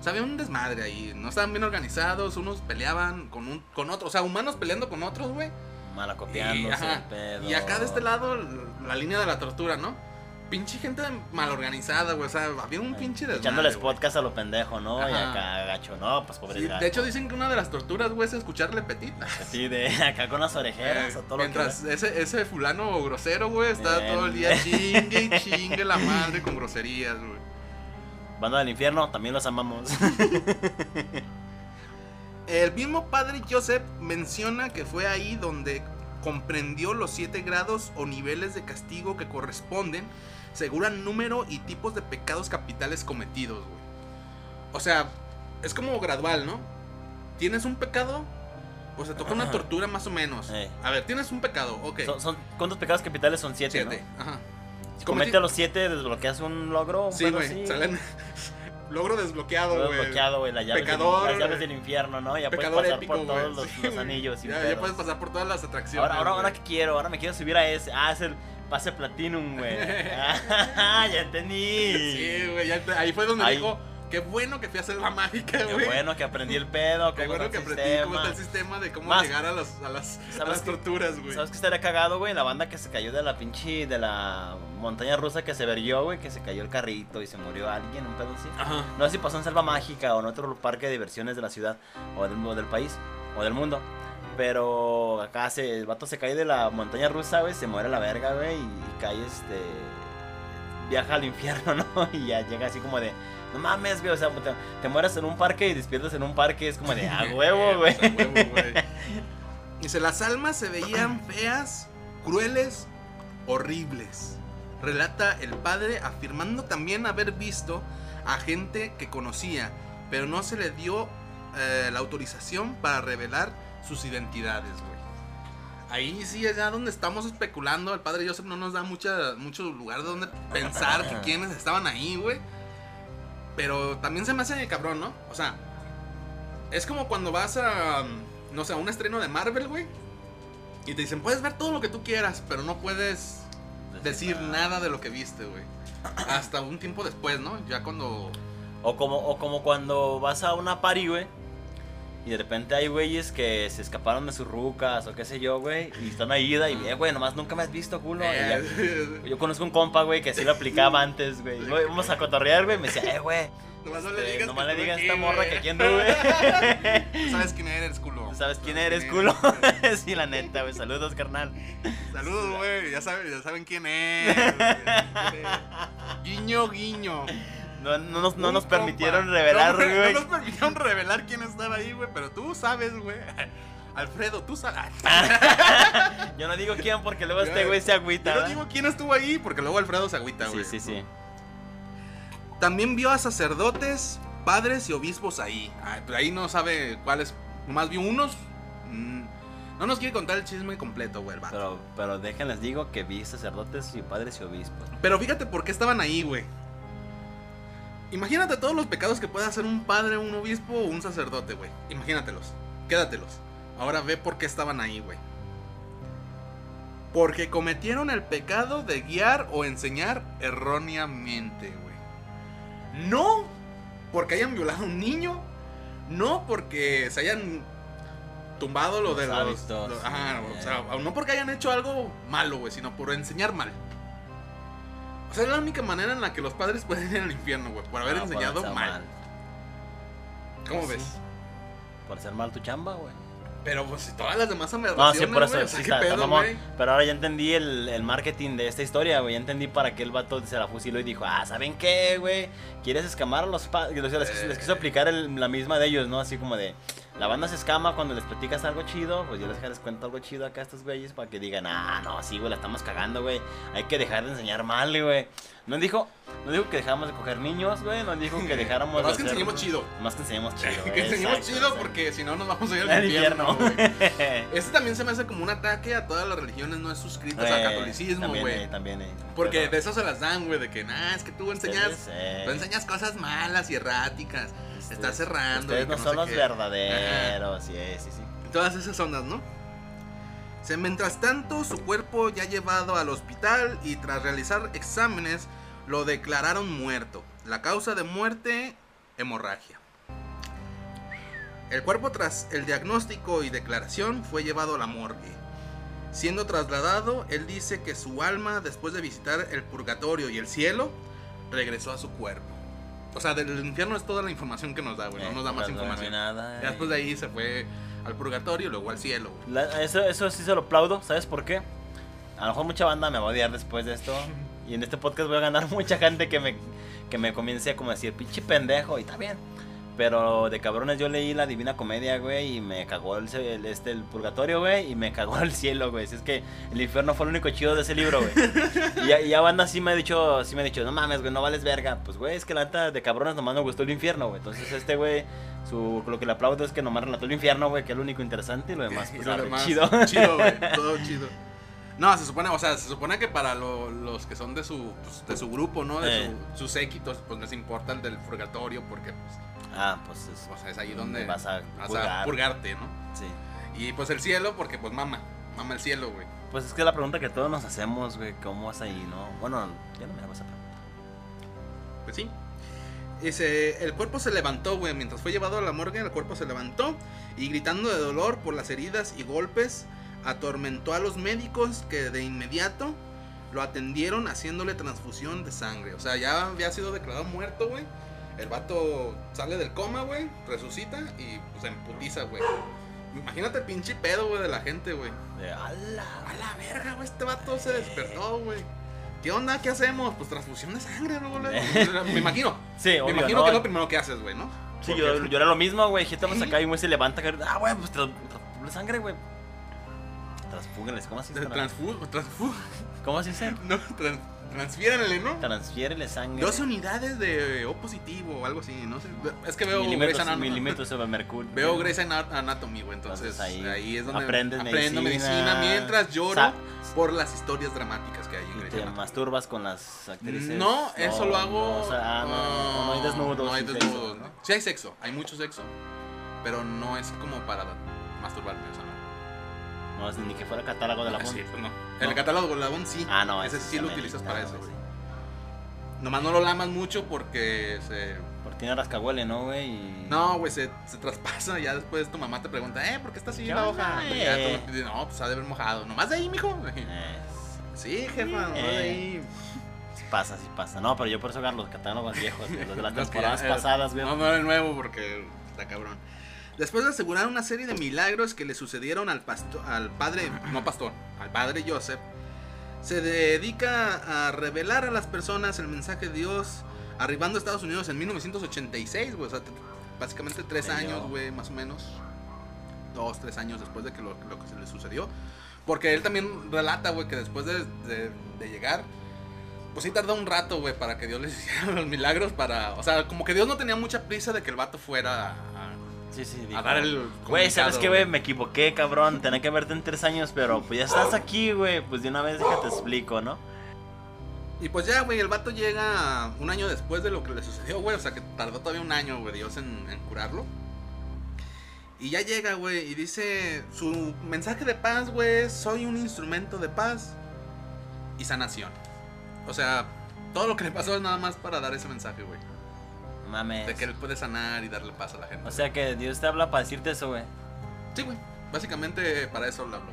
O sea, había un desmadre ahí. No estaban bien organizados. Unos peleaban con, un, con otros. O sea, humanos peleando con otros, güey. Malacopiándose Y, ajá, el pedo. y acá de este lado, la línea de la tortura, ¿no? Pinche gente mal organizada, güey. O sea, había un pinche desmadre. Echándoles podcast a lo pendejo, ¿no? Y acá gacho, no, pues pobre Sí, de hecho, dicen que una de las torturas, güey, es escucharle petit. Sí, de acá con las orejeras, Eh, a todo mientras lo que. ese, ese fulano grosero, güey, está Bien. todo el día chingue y chingue la madre con groserías, güey. Banda del infierno, también los amamos. El mismo padre Joseph menciona que fue ahí donde comprendió los siete grados o niveles de castigo que corresponden según el número y tipos de pecados capitales cometidos, güey. O sea, es como gradual, ¿no? Tienes un pecado, o se toca una tortura más o menos. Eh. A ver, tienes un pecado, ok. Son, son- ¿Cuántos pecados capitales son? Siete, Siete, ¿no? ajá. Si comete los siete, desbloqueas un logro. un Sí, güey, salen... Logro desbloqueado, güey. bloqueado, güey. Las llaves, Pecador, del, las llaves güey. del infierno, ¿no? Ya puedes pasar épico, por todos los, Sí, los anillos. Ya, puedes pasar por todas las atracciones. Ahora, ahora, ahora que quiero, ahora me quiero subir a ese. Ah, es el pase platinum, güey. Ah, ya entendí. Sí, güey, ahí fue donde Ahí. dijo, qué bueno que fui a hacer la mágica, Qué güey. bueno que aprendí el pedo. Qué cómo bueno está que aprendí cómo está sistema. el sistema de cómo Más- llegar a, los, a las, a ¿Sabes las qué? torturas, güey. ¿Sabes qué estaría cagado, güey? La banda que se cayó de la pinche. de la montaña rusa que se verguió, güey. Que se cayó el carrito y se murió alguien, un pedo así. Ajá. No sé si pasó en Selva Mágica o en otro parque de diversiones de la ciudad o del, o del país o del mundo. Pero acá se, el vato se cae de la montaña rusa, güey, se muere a la verga, güey, y, cae este. Viaja al infierno, ¿no? Y ya llega así como de. No mames, güey, o sea, te, te mueres en un parque y despiertas en un parque, es como de a huevo, güey. A huevo, güey. Dice, las almas se veían feas, crueles, horribles. Relata el padre afirmando también haber visto a gente que conocía, pero no se le dio eh, la autorización para revelar sus identidades, güey. Ahí sí es ya donde estamos especulando. El padre Joseph no nos da mucha, mucho lugar donde pensar que quiénes estaban ahí, güey. Pero también se me hace cabrón, ¿no? O sea, es como cuando vas a, no sé, a un estreno de Marvel, güey. Y te dicen, puedes ver todo lo que tú quieras, pero no puedes decir nada de lo que viste, güey. Hasta un tiempo después, ¿no? Ya cuando... O como, o como cuando vas a una party, güey. Y de repente hay güeyes que se escaparon de sus rucas o qué sé yo, güey. Y están ahí, y, eh, güey, nomás nunca me has visto, culo. Y ya- Eh, yo conozco un compa, güey, que así lo aplicaba antes, güey. Vamos a cotorrear, güey. Me decía, eh, güey. nomás no le este, digas nomás le digas a esta morra que ando, güey. Sabes quién eres, culo. Sabes quién eres, culo. sí, la neta, güey. Saludos, carnal. Saludos, güey. Ya saben, ya saben quién es. güey. Guiño, guiño. No, no nos, no Un nos permitieron revelar, No, güey. No nos permitieron revelar quién estaba ahí, güey. Pero tú sabes, güey. Alfredo, tú sabes. Yo no digo quién porque luego este güey se agüita. Yo no digo quién estuvo ahí porque luego Alfredo se agüita, Sí, güey. sí, sí. También vio a sacerdotes, padres y obispos ahí. Ah, pues ahí no sabe cuáles. Nomás vio unos. Mm, No nos quiere contar el chisme completo, güey. Pero, pero déjenles digo que vi sacerdotes y padres y obispos. Pero fíjate por qué estaban ahí, güey. Imagínate todos los pecados que puede hacer un padre, un obispo o un sacerdote, güey. Imagínatelos. Quédatelos. Ahora ve por qué estaban ahí, güey. Porque cometieron el pecado de guiar o enseñar erróneamente, güey. No porque hayan violado a un niño. No porque se hayan tumbado lo Los de los... hábitos, lo- ajá, sí, o sea, no porque hayan hecho algo malo, güey, sino por enseñar mal. O sea, es la única manera en la que los padres pueden ir al infierno, güey, por haber Ah, enseñado mal. ¿Cómo Pues ves? sí. Por hacer mal tu chamba, güey. Pero pues si todas las demás me No, sí, por eso. o sí está- ¿qué está pedo, mamón. Pero ahora ya entendí el, el marketing de esta historia, güey. Ya entendí para qué el vato se la fusiló y dijo, ah, ¿saben qué, güey? ¿Quieres escamar a los padres? Les, les- les quiso Eh. aplicar el- la misma de ellos, ¿no? Así como de, la banda se escama cuando les platicas algo chido, pues yo les, les cuento algo chido acá a estos güeyes para que digan, ah, no, sí, güey, la estamos cagando, güey. Hay que dejar de enseñar mal, güey. No dijo, no dijo que dejáramos de coger niños, güey. No dijo que dejáramos Más de que hacer- enseñemos chido. Más que enseñemos chido, que enseñemos exacto, chido porque si no nos vamos a ir al infierno, güey. Este también se me hace como un ataque a todas las religiones no suscritas al catolicismo, también, güey. eh, también, eh. Porque Pero- de eso se las dan, güey, de que, nah, es que tú enseñas, Ustedes, eh, tú enseñas cosas malas y erráticas. Ustedes- Estás cerrando. Ustedes no son los qué. verdaderos, sí, sí, sí. Todas esas ondas, ¿no? Se- Mientras tanto, su cuerpo ya llevado al hospital y tras realizar exámenes lo declararon muerto. La causa de muerte, hemorragia. El cuerpo tras el diagnóstico y declaración fue llevado a la morgue. Siendo trasladado, él dice que su alma, después de visitar el purgatorio y el cielo, regresó a su cuerpo. O sea, del infierno es toda la información que nos da, güey. No Eh, nos da más no, información. nada, Ya eh. después de ahí se fue al purgatorio y luego al cielo. güey. La- eso, eso sí se lo aplaudo, ¿sabes por qué? A lo mejor mucha banda me va a odiar después de esto. Y en este podcast voy a ganar mucha gente que me, que me comience a como decir, pinche pendejo, y está bien. Pero de cabrones yo leí la Divina Comedia, güey, y me cagó el, el- este, el purgatorio, güey, y me cagó el cielo, güey. Si es que el infierno fue lo único chido de ese libro, güey. y, ya, y ya banda sí me ha dicho, sí me ha dicho, no mames, güey, no vales verga. Pues, güey, es que la neta de cabrones nomás me gustó el infierno, güey. Entonces este, güey, su, lo que le aplaudo es que nomás relató el infierno, güey, que es lo único interesante y lo demás, Y pues, lo arre, demás, chido. Chido, güey. Todo chido. No, se supone, o sea, se supone que para lo- los que son de su, pues, de su grupo, ¿no? De Eh. su- sus séquitos, pues les importa el del purgatorio porque, pues, Ah, pues es, o sea, es ahí donde vas a vas purgar. a purgarte, ¿no? Sí. Y pues el cielo, porque pues mama, mama el cielo, güey. Pues es que la pregunta que todos nos hacemos, güey, ¿cómo vas ahí, no? Bueno, ya no me hagas esa pregunta. Pues sí. Ese, el cuerpo se levantó, güey. Mientras fue llevado a la morgue, el cuerpo se levantó y gritando de dolor por las heridas y golpes, atormentó a los médicos que de inmediato lo atendieron haciéndole transfusión de sangre. O sea, ya había sido declarado muerto, güey. El vato sale del coma, güey, resucita y pues se emputiza, güey. Imagínate el pinche pedo, güey, de la gente, güey. De ala. A la verga, güey, este vato se despertó, güey. ¿Qué onda? ¿Qué hacemos? Pues transfusión de sangre, ¿no, güey? Me imagino. Sí, Me obvio, imagino ¿no? que es lo primero que haces, güey, ¿no? Sí, Porque- yo, yo era lo mismo, güey. Gente más acá y un güey se levanta. Ah, güey, pues tras- transfuga sangre, güey. Transfúguenles, ¿cómo así? Transfu, transfu, ¿Cómo así dice? no, trans, Transfiérenle, ¿no? Transfiérele sangre. 12 unidades de O positivo o algo así, no sé. Es que veo Grey's milímetros, Anatomy. milímetros sobre mercurio. Veo Grey's Ana- Anatomy, güey. Entonces, Entonces, ahí, ahí es donde aprendes aprendo medicina, medicina. mientras lloro Sa- por las historias dramáticas que hay en Grey's te Anatomy. masturbas con las actrices. No, eso lo hago. No, o sea, ah, no, no hay desnudos. No hay y sexo, desnudos. ¿no? Sí hay sexo, hay mucho sexo. Pero no es como para masturbarme, o sea, no. No, es ni que fuera catálogo de la Ah, sí, pues no. El catálogo de la Bond sí. Ah, no, ese sí lo utilizas para eso, güey. Nomás no lo lamas mucho porque se. Porque tiene rascahuele, ¿no, güey? Y- No, güey, se, se traspasa. Ya después tu mamá te pregunta, ¿eh? ¿Por qué está así ¿Qué la hoja? eh? Ya tú no, pues ha de haber mojado. ¿Nomás de ahí, mijo? Eh, Sí, jefa, nomás de Eh. ahí. sí pasa, sí pasa. No, pero yo por eso agarro los catálogos viejos, los de las temporadas eh, pasadas, güey. No, no el nuevo porque está cabrón. Después de asegurar una serie de milagros que le sucedieron al pastor, al padre, no pastor, al padre Joseph, se dedica a revelar a las personas el mensaje de Dios, arribando a Estados Unidos en 1986, güey, o sea, básicamente tres años, güey, más o menos, dos, tres años después de que lo, lo que se le sucedió, porque él también relata, güey, que después de, de- de llegar, pues sí tardó un rato, güey, para que Dios les hiciera los milagros, para, o sea, como que Dios no tenía mucha prisa de que el vato fuera a- Sí, sí, a dar el Güey, ¿sabes qué, güey? Me equivoqué, cabrón. Tenía que verte en tres años, pero pues ya estás aquí, güey. Pues de una vez déjate explico, ¿no? Y pues ya, güey, el vato llega un año después de lo que le sucedió, güey. O sea, que tardó todavía un año, güey, Dios en, en curarlo. Y ya llega, güey, y dice su mensaje de paz, güey, soy un instrumento de paz y sanación. O sea, todo lo que le pasó es nada más para dar ese mensaje, güey. Mames. De que él puede sanar y darle paz a la gente. O sea que Dios te habla para decirte eso, güey. Sí, güey. Básicamente para eso lo hablo.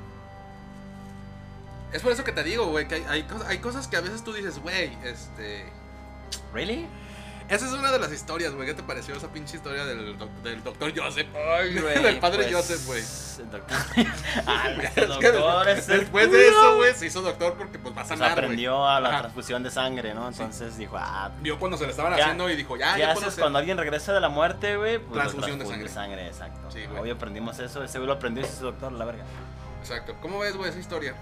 Es por eso que te digo, güey, que hay, hay cosas que a veces tú dices, güey, este... ¿Really? Esa es una de las historias, güey. ¿Qué te pareció esa pinche historia del, doc- del doctor Joseph? Ay, del padre pues, Joseph, güey. El doctor. ah, que doctor es el después de eso, güey, se hizo doctor porque pues va a Pues sanar, güey. aprendió a la Ajá. transfusión de sangre, ¿no? Entonces dijo, ah, Vio cuando se le estaban ¿Qué ha- haciendo y dijo, ya, ¿qué ya haces cuando alguien regresa de la muerte, güey? Pues Transfusión de transfunde sangre. exacto. Sí, güey. Hoy aprendimos eso, ese güey lo aprendió y se hizo doctor, la verga. Exacto. ¿Cómo ves, güey, esa historia?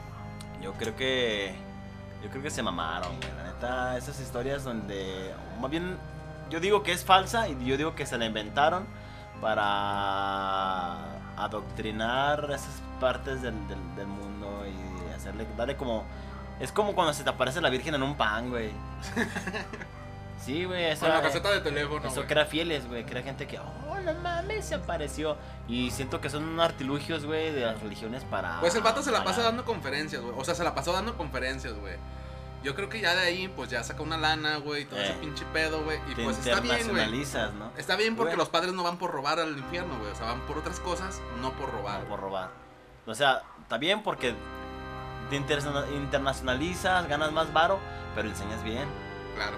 Yo creo que. Yo creo que se mamaron, güey. La neta, esas historias donde. Más bien, yo digo que es falsa y yo digo que se la inventaron para adoctrinar esas partes del, del, del mundo y hacerle. Darle como. Es como cuando se te aparece la Virgen en un pan, güey. Sí, güey, eso. Con la caseta de teléfono, Eso crea fieles, güey. Crea gente que, oh, no mames, se apareció. Y siento que son artilugios, güey, de las religiones para. Pues el vato se la para- pasa dando conferencias, güey. O sea, se la pasó dando conferencias, güey. Yo creo que ya de ahí, pues ya saca una lana, güey, y todo Eh. ese pinche pedo, güey. Y pues está bien, güey. ¿no? Está bien porque Güey. los padres no van por robar al infierno, güey. O sea, van por otras cosas, no por robar. No por robar. O sea, está bien porque te interna- internacionalizas, ganas más varo, pero enseñas bien. Claro.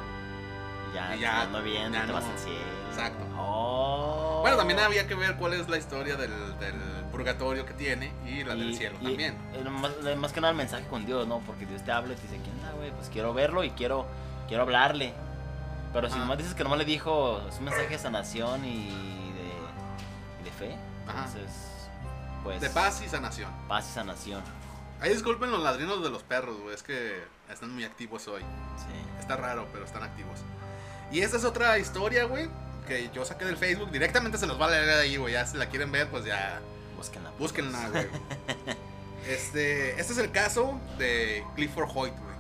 Y ya, Y ya- bien, ya te no. vas al cielo. Exacto. Oh. Bueno, también había que ver cuál es la historia del, del purgatorio que tiene y la del Y- cielo y- también. más, más que nada el mensaje con Dios, ¿no? Porque Dios te habla y te dice, ¿quién onda, güey? Pues quiero verlo y quiero, quiero hablarle. Pero si Ajá. nomás dices que nomás le dijo, es un mensaje de sanación y de, y de fe. Ajá. Entonces, pues... De paz y sanación. Paz y sanación. Ahí disculpen los ladrinos de los perros, güey. Es que están muy activos hoy. Sí. Está raro, pero están activos. Y esta es otra historia, güey. Que yo saqué del Facebook. Directamente se los va a leer ahí, güey. Ya si la quieren ver, pues ya. Búsquenla. Búsquenla, güey. Este, este es el caso de Clifford Hoyt, güey.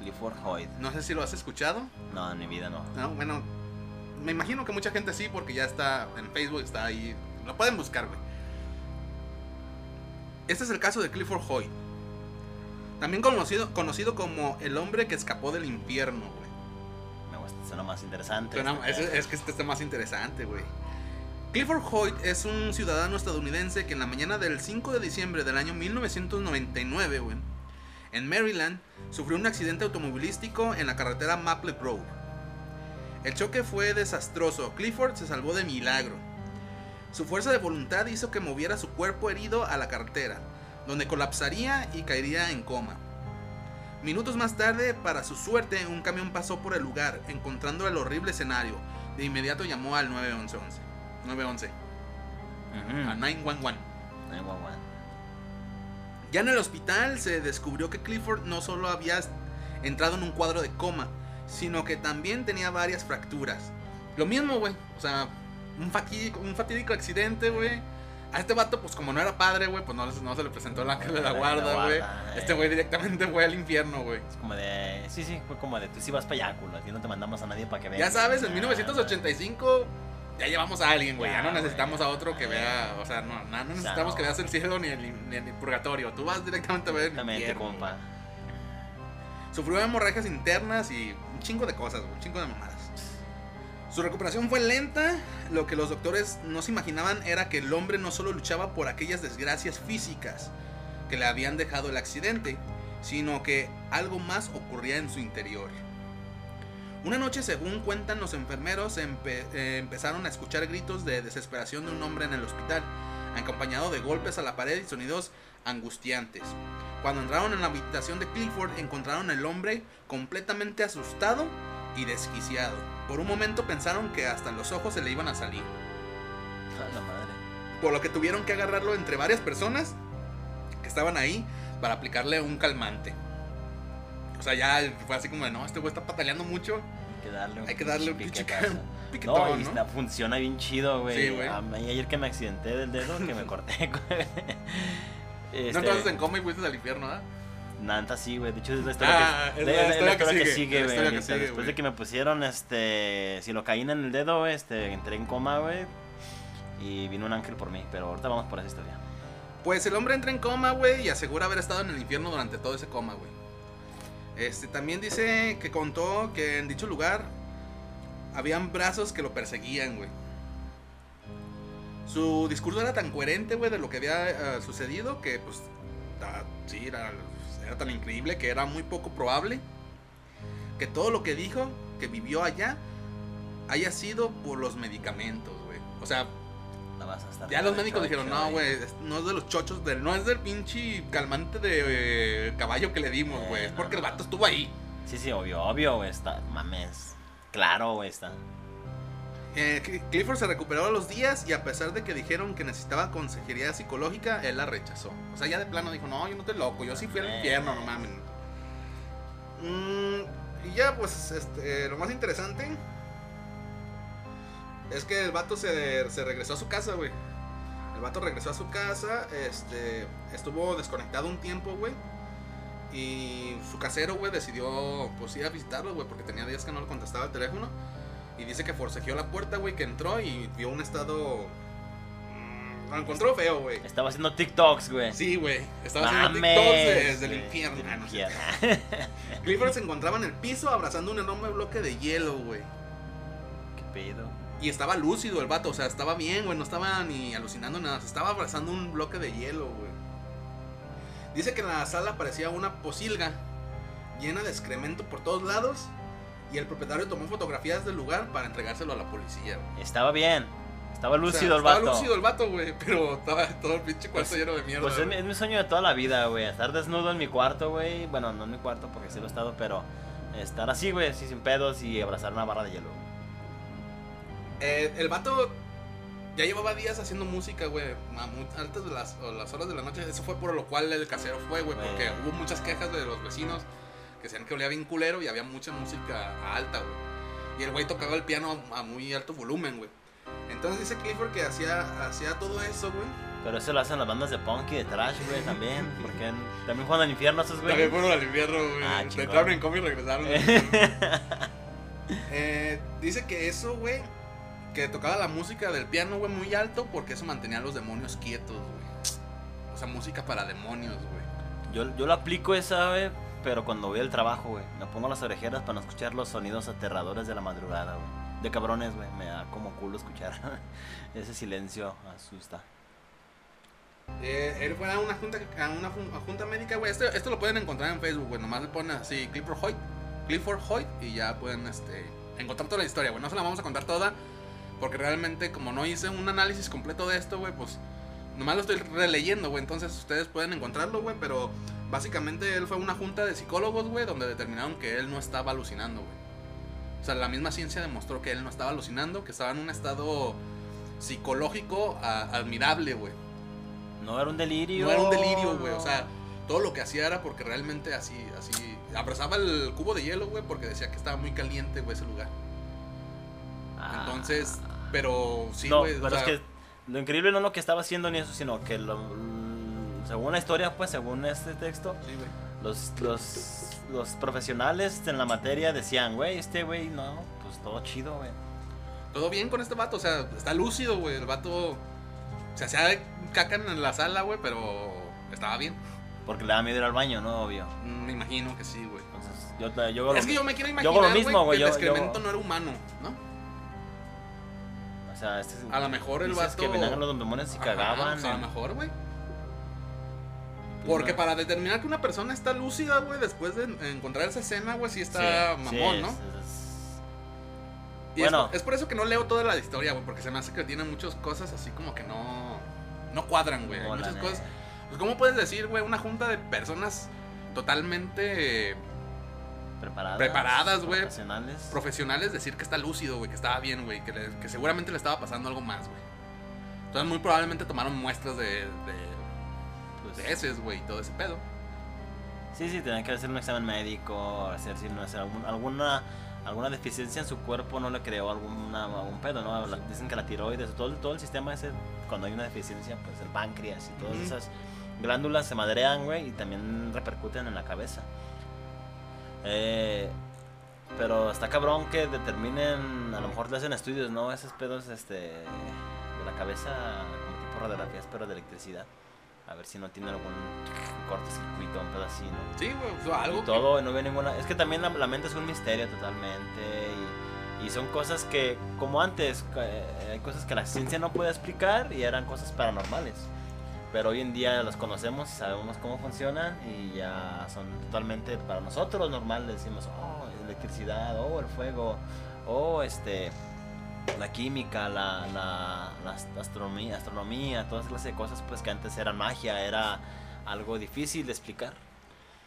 Clifford Hoyt. No sé si lo has escuchado. No, en mi vida no. No, bueno, me imagino que mucha gente sí, porque ya está en Facebook, está ahí. Lo pueden buscar, güey. Este es el caso de Clifford Hoyt. También conocido, conocido como el hombre que escapó del infierno, güey. Me gusta, suena más interesante. Suena- este es, es que este está más interesante, güey. Clifford Hoyt es un ciudadano estadounidense que en la mañana del 5 de diciembre del año 1999, güey, en Maryland, sufrió un accidente automovilístico en la carretera Maple Grove. El choque fue desastroso. Clifford se salvó de milagro. Su fuerza de voluntad hizo que moviera su cuerpo herido a la carretera, donde colapsaría y caería en coma. Minutos más tarde, para su suerte, un camión pasó por el lugar, encontrando el horrible escenario. De inmediato llamó al 911. 911. Ujú. A 911. Ay, guau, guau. Ya en el hospital se descubrió que Clifford no solo había entrado en un cuadro de coma, sino que también tenía varias fracturas. Lo mismo, güey. O sea, un fatídico, un fatídico accidente, güey. A este vato, pues como no era padre, güey, pues no, no se le presentó el ángel de la guarda, güey. Este eh. güey directamente fue al infierno, güey. Es como de. Sí, sí, fue como de. Tú sí vas para allá, culo. Aquí no te mandamos a nadie para que veas. Ya sabes, en Ah, 1985 ya llevamos a alguien, güey. Ya, no necesitamos a otro que vea, o sea, no, no, necesitamos que veas el cielo ni el, ni el purgatorio. Tú vas directamente a ver el infierno, compa. Sufrió hemorragias internas y un chingo de cosas, güey, un chingo de mamadas. Su recuperación fue lenta, lo que los doctores no se imaginaban era que el hombre no solo luchaba por aquellas desgracias físicas que le habían dejado el accidente, sino que algo más ocurría en su interior. Una noche, según cuentan los enfermeros, empe- eh, empezaron a escuchar gritos de desesperación de un hombre en el hospital, acompañado de golpes a la pared y sonidos angustiantes. Cuando entraron en la habitación de Clifford, encontraron al hombre completamente asustado y desquiciado. Por un momento pensaron que hasta los ojos se le iban a salir, A la madre. por lo que tuvieron que agarrarlo entre varias personas que estaban ahí para aplicarle un calmante. O sea, ya fue así como de, no, este güey está pataleando mucho, Hay que darle un hay que darle un ca- piquetón, No, y funciona bien chido, güey. Sí, güey. A mí ayer que me accidenté del dedo, que me corté, güey. Este, No entonces en coma y fuiste al infierno, ¿ah? Nanta sí, güey. De hecho, es la historia, Ah, que, es la historia que que sigue, güey. Después de que me pusieron este silocaína en el dedo, este, entré en coma, güey. Y vino un ángel por mí. Pero ahorita vamos por esa historia. Pues el hombre entra en coma, güey, y asegura haber estado en el infierno durante todo ese coma, güey. Este también dice que contó que en dicho lugar habían brazos que lo perseguían, güey. Su discurso era tan coherente, güey, de lo que había eh, sucedido que, pues, sí, era, era tan increíble que era muy poco probable que todo lo que dijo, que vivió allá, haya sido por los medicamentos, güey. O sea, vas a estar ya los médicos chocho, dijeron, no, güey, no es de los chochos, del, no es del pinche calmante de eh, caballo que le dimos, güey. Eh, es no, porque el vato estuvo ahí. Sí, sí, obvio, obvio, güey. Está, mames. Claro, güey, está. Eh, Cl- Clifford se recuperó a los días y a pesar de que dijeron que necesitaba consejería psicológica, él la rechazó. O sea, ya de plano dijo, no, yo no estoy loco, yo sí fui al Eh. infierno, no mames. Mm, y ya, pues, este, lo más interesante es que el vato se, se regresó a su casa, güey. El vato regresó a su casa, este, estuvo desconectado un tiempo, güey. Y su casero, güey, decidió, pues, ir a visitarlo, güey, porque tenía días que no le contestaba el teléfono. Y dice que forcejeó la puerta, güey, que entró y vio un estado... mm, Lo encontró feo, güey. Estaba haciendo TikToks, güey. Sí, güey. Estaba haciendo TikToks desde el infierno. del Ah, infierno. Clifford se encontraba en el piso abrazando un enorme bloque de hielo, güey. ¿Qué pedo? Y estaba lúcido el vato, o sea, estaba bien, güey, no estaba ni alucinando nada, se estaba abrazando un bloque de hielo, güey. Dice que en la sala parecía una posilga llena de excremento por todos lados y el propietario tomó fotografías del lugar para entregárselo a la policía, güey. Estaba bien. Estaba O sea, lúcido el vato. Estaba lúcido el vato, güey, pero estaba todo el pinche cuarto Pues- lleno de mierda. Pues es mi, güey. es mi sueño de toda la vida, güey. Estar desnudo en mi cuarto, güey. Bueno, no en mi cuarto porque sí lo he estado, pero estar así, güey, así sin pedos y abrazar una barra de hielo. Eh, el vato ya llevaba días haciendo música, güey, a muy altas de las, las horas de la noche. Eso fue por lo cual el casero fue, güey, porque hubo muchas quejas de los vecinos que decían que olía bien culero y había mucha música alta, güey. Y el güey tocaba el piano a, a muy alto volumen, güey. Entonces dice Clifford que hacía, hacía todo eso, güey. Pero eso lo hacen las bandas de punk y de trash, güey, también. Porque también juegan al infierno esos, güey. También fueron al invierno, güey. Ah. Entraron en coma y regresaron. Eh, dice que eso, güey, que tocaba la música del piano, güey, muy alto porque eso mantenía a los demonios quietos, güey. O sea, música para demonios, güey. Yo, yo lo aplico esa, güey, pero cuando voy al trabajo, güey. Me pongo las orejeras para no escuchar los sonidos aterradores de la madrugada, güey. De cabrones, güey. Me da como culo escuchar. Ese silencio asusta. Eh, él fue a una junta, a una junta médica, güey. Esto, esto lo pueden encontrar en Facebook, güey. Nomás le ponen así Clifford Hoyt, Clifford Hoyt y ya pueden este, encontrar toda la historia, güey. No se la vamos a contar toda porque realmente como no hice un análisis completo de esto, güey, pues nomás lo estoy releyendo, güey. Entonces ustedes pueden encontrarlo, güey. Pero básicamente él fue a una junta de psicólogos, güey, donde determinaron que él no estaba alucinando, güey. O sea, la misma ciencia demostró que él no estaba alucinando, que estaba en un estado psicológico a- admirable, güey. No era un delirio. No era un delirio, güey. O sea, todo lo que hacía era porque realmente así, así, abrazaba el cubo de hielo, güey, porque decía que estaba muy caliente, güey, ese lugar. Entonces, pero sí, no, o pero es sea, que lo increíble no lo que estaba haciendo ni eso, sino que lo- según la historia, pues, según este texto, sí, los, los, los profesionales en la materia decían, güey, este güey, no, pues todo chido, güey. Todo bien con este vato, o sea, está lúcido, güey. El vato se hacía caca en la sala, güey, pero estaba bien. Porque le da miedo ir al baño, ¿no? Obvio. Mm, Me imagino que sí, güey. Entonces, yo, yo, Es que yo me quiero yo hago lo imaginar, mismo, güey, que el excremento no era humano, ¿no? O sea, este, A lo mejor el vato... que venían los y cagaban. pues, a lo mejor, güey. Pues, Porque para determinar que una persona está lúcida, güey, después de encontrar esa escena, güey, sí está Sí, mamón, sí, ¿no? es- es- Y es- Bueno. es, por eso que no leo toda la historia, güey, porque se me hace que tiene muchas cosas así como que no, no cuadran, güey. Muchas cosas. Pues, ¿Cómo puedes decir, güey, una junta de personas totalmente preparadas. Preparadas, güey. Profesionales. profesionales decir que está lúcido, güey, que estaba bien, güey, que, le- que seguramente le estaba pasando algo más, güey? Entonces, muy probablemente tomaron muestras de, de, Pues, de heces, güey, y todo ese pedo. Sí, sí, tenían que hacer un examen médico, hacer si no hacer algún- alguna alguna deficiencia en su cuerpo no le creó alguna algún pedo, ¿no? La- dicen que la tiroides, todo, el- todo el sistema ese, cuando hay una deficiencia, pues el páncreas y todas esas glándulas se madrean, güey, y también repercuten en la cabeza. Eh, pero está cabrón que determinen, a lo mejor le hacen estudios, ¿no? Esos pedos este, de la cabeza, como tipo radiografías, pero de electricidad. A ver si no tiene algún cortocircuito, un pedo así, ¿no? Sí, güey, o sea, algo y todo, y no veo ninguna. Es que también la, la mente es un misterio totalmente. Y, y son cosas que, como antes, eh, hay cosas que la ciencia no puede explicar y eran cosas paranormales. Pero hoy en día las conocemos y sabemos cómo funcionan y ya son totalmente para nosotros normales. Decimos, oh, electricidad, oh, el fuego, oh, este. La química, la, la, la ast- astronomía, astronomía, todas clases de cosas pues que antes eran magia, era algo difícil de explicar.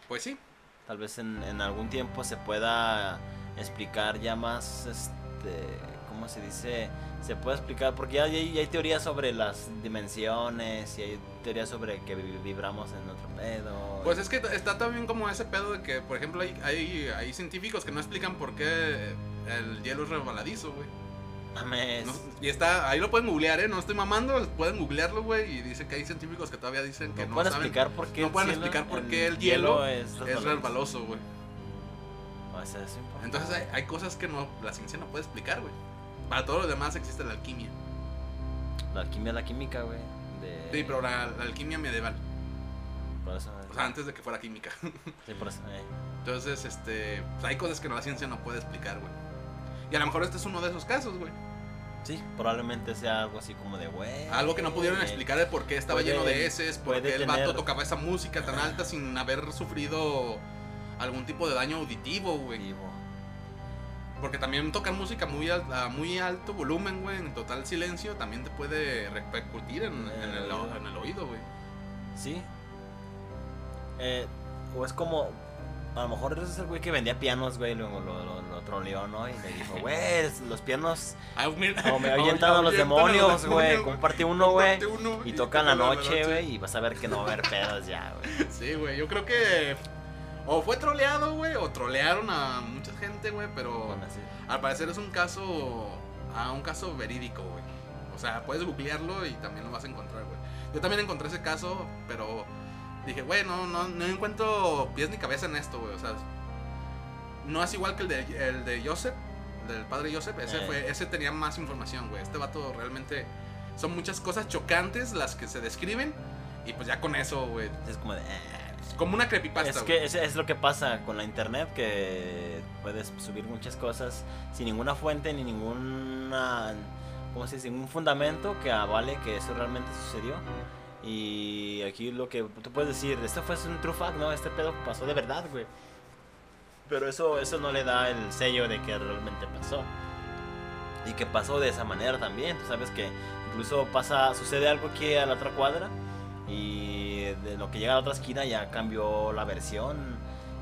Pues sí. Tal vez en, en algún tiempo se pueda explicar ya más, este, ¿cómo se dice? Se puede explicar, porque ya hay, ya hay teorías sobre las dimensiones y hay teorías sobre que vi- vibramos en otro pedo. Pues es que está también como ese pedo de que, por ejemplo, hay, hay, hay científicos que no explican por qué el hielo es resbaladizo, güey. Mames. No- y está, ahí lo pueden googlear, ¿eh? No estoy mamando, pueden googlearlo, güey. Y dice que hay científicos que todavía dicen que no no, pueden saben. explicar por qué no el pueden cielo- explicar por qué el hielo es Es resbaloso, güey. O sea, es. Entonces hay, hay cosas que no, la ciencia no puede explicar, güey. Para todo lo demás existe la alquimia. La alquimia es la química, güey. De... Sí, pero la, la alquimia medieval. Por eso, O sea, antes de que fuera química. sí, por eso, eh. Entonces, este. pues hay cosas que la ciencia no puede explicar, güey. Y a lo mejor este es uno de esos casos, güey. Sí, probablemente sea algo así como de, güey. Algo que no pudieron explicar de por qué estaba puede- lleno de heces, por qué el vato tener- tocaba esa música tan alta sin haber sufrido algún tipo de daño auditivo, güey. Porque también tocar música muy a muy alto volumen, güey, en total silencio, también te puede repercutir en, en el, oído. en el oído, güey. Sí. Eh, o es como. A lo mejor ese es el güey que vendía pianos, güey. Lo, lo, lo, lo troleó, ¿no? Y le dijo, güey, los pianos. Ah, No, me ah, ahuyentado los demonios, güey. Comparte uno, güey. Comparte uno Y toca en la toca noche, güey. Y vas a ver que no va a haber pedos ya, güey. Sí, güey, yo creo que o fue troleado, güey, o trolearon a mucha gente, güey, pero Bueno, al parecer es un caso a un caso verídico, güey. O sea, puedes googlearlo y también lo vas a encontrar, güey. Yo también encontré ese caso, pero dije, güey, no, no, no encuentro pies ni cabeza en esto, güey. O sea, no es igual que el de, el de Joseph, el del padre Joseph. Ese, Eh. fue, ese tenía más información, güey. Este vato realmente son muchas cosas chocantes las que se describen. Y pues ya con eso, güey. Es como de. Como una creepypasta, Es que es, es lo que pasa con la internet, que puedes subir muchas cosas sin ninguna fuente ni ninguna, ¿cómo se dice? Ningún fundamento que avale que eso realmente sucedió. Y aquí lo que tú puedes decir, esto fue un true fact, ¿no? Este pedo pasó de verdad, güey. Pero eso, eso no le da el sello de que realmente pasó. Y que pasó de esa manera también. Tú sabes que incluso pasa, sucede algo aquí a la otra cuadra y de lo que llega a la otra esquina ya cambió la versión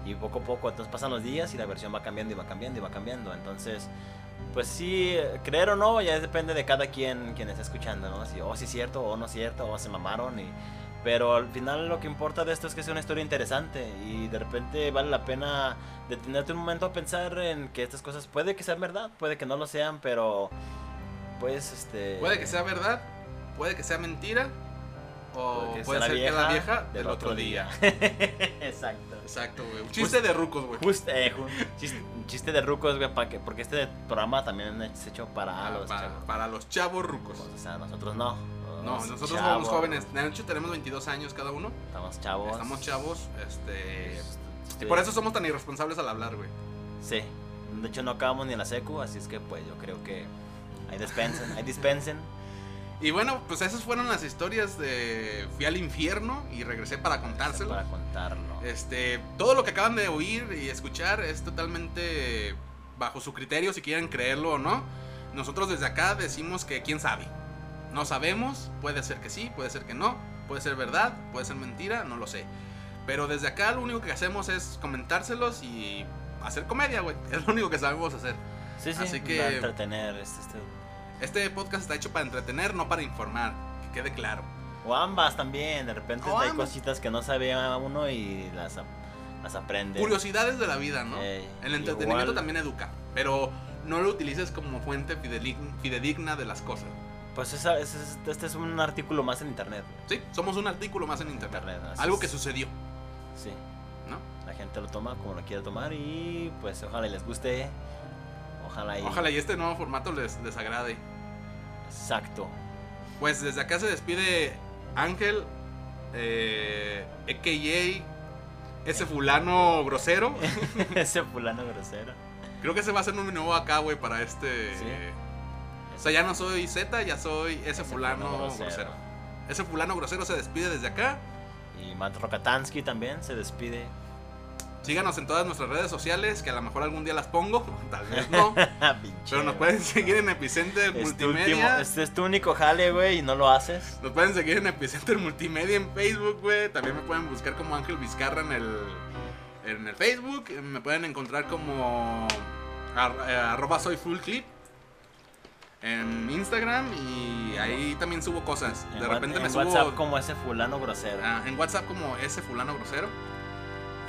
y poco a poco entonces pasan los días y la versión va cambiando y va cambiando y va cambiando. Entonces pues sí creer o no ya depende de cada quien quien está escuchando no si o si es cierto o no es cierto o se mamaron y Pero al final lo que importa de esto es que sea una historia interesante y de repente vale la pena detenerte un momento a pensar en que estas cosas puede que sean verdad, puede que no lo sean, pero pues este... Puede que sea verdad, puede que sea mentira, o puede ser la que la vieja del otro día. Exacto. Exacto, güey. Un chiste de rucos, güey. Eh, chiste, chiste de rucos, güey, que, porque este programa también es hecho para Ah, los para, chavos. para los chavos rucos. O sea, nosotros no. No, nosotros chavos, somos jóvenes. De hecho, tenemos 22 años cada uno. Estamos chavos. Estamos chavos. Este. Este, Y por eso somos tan irresponsables al hablar, güey. Sí. De hecho, no acabamos ni la secu, así es que pues yo creo que ahí dispensen, ahí dispensen. Y bueno, pues esas fueron las historias de Fui al infierno y regresé para contárselo. Para contarlo. Este, todo lo que acaban de oír y escuchar es totalmente bajo su criterio, si quieren creerlo o no. Nosotros desde acá decimos que quién sabe. No sabemos, puede ser que sí, puede ser que no, puede ser verdad, puede ser mentira, no lo sé. Pero desde acá lo único que hacemos es comentárselos y hacer comedia, güey. Es lo único que sabemos hacer. Sí, sí, así que- entretener. Este, este- Este podcast está hecho para entretener, no para informar, que quede claro. O ambas también, de repente O hay ambas. cositas que no sabía uno y las, las aprende. Curiosidades de la vida, ¿no? Ey, El entretenimiento igual- también educa, pero no lo utilices como fuente fidedigna de las cosas. Pues esa- ese es- este es un artículo más en internet. Sí, somos un artículo más en internet. Algo es. que sucedió, Sí. ¿no? La gente lo toma como lo quiere tomar y pues ojalá y les guste. Ojalá y... Ojalá y este nuevo formato les, les agrade. Exacto. Pues desde acá se despide Ángel, eh, ese fulano grosero. Ese fulano grosero. Creo que ese va a ser un nuevo acá, güey, para este... Sí. O sea, ya no soy Z, ya soy ese, Ese fulano fulano grosero. grosero. Ese fulano grosero se despide desde acá. Y Matt Rokatansky también se despide. Síganos en todas nuestras redes sociales, que a lo mejor algún día las pongo, tal vez no. Pero nos pueden seguir en Epicenter Es tu Multimedia. último- este es tu único jale, güey, y no lo haces. Nos pueden seguir en Epicenter Multimedia en Facebook, güey. También me pueden buscar como Ángel Vizcarra en el, en el Facebook. Me pueden encontrar como ar- eh, arroba soy full clip en Instagram y ahí también subo cosas. En, De repente en me subo WhatsApp como ese fulano grosero. ah, en WhatsApp como ese fulano grosero.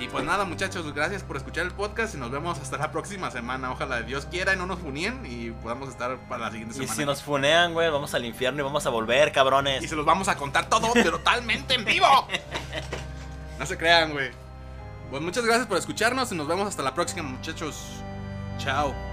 Y pues nada, muchachos, gracias por escuchar el podcast y nos vemos hasta la próxima semana. Ojalá Dios quiera y no nos funien y podamos estar para la siguiente y semana. si nos funean, güey, vamos al infierno y vamos a volver, cabrones. Y se los vamos a contar todo totalmente en vivo. No se crean, güey. Pues muchas gracias por escucharnos y nos vemos hasta la próxima, muchachos. Chao.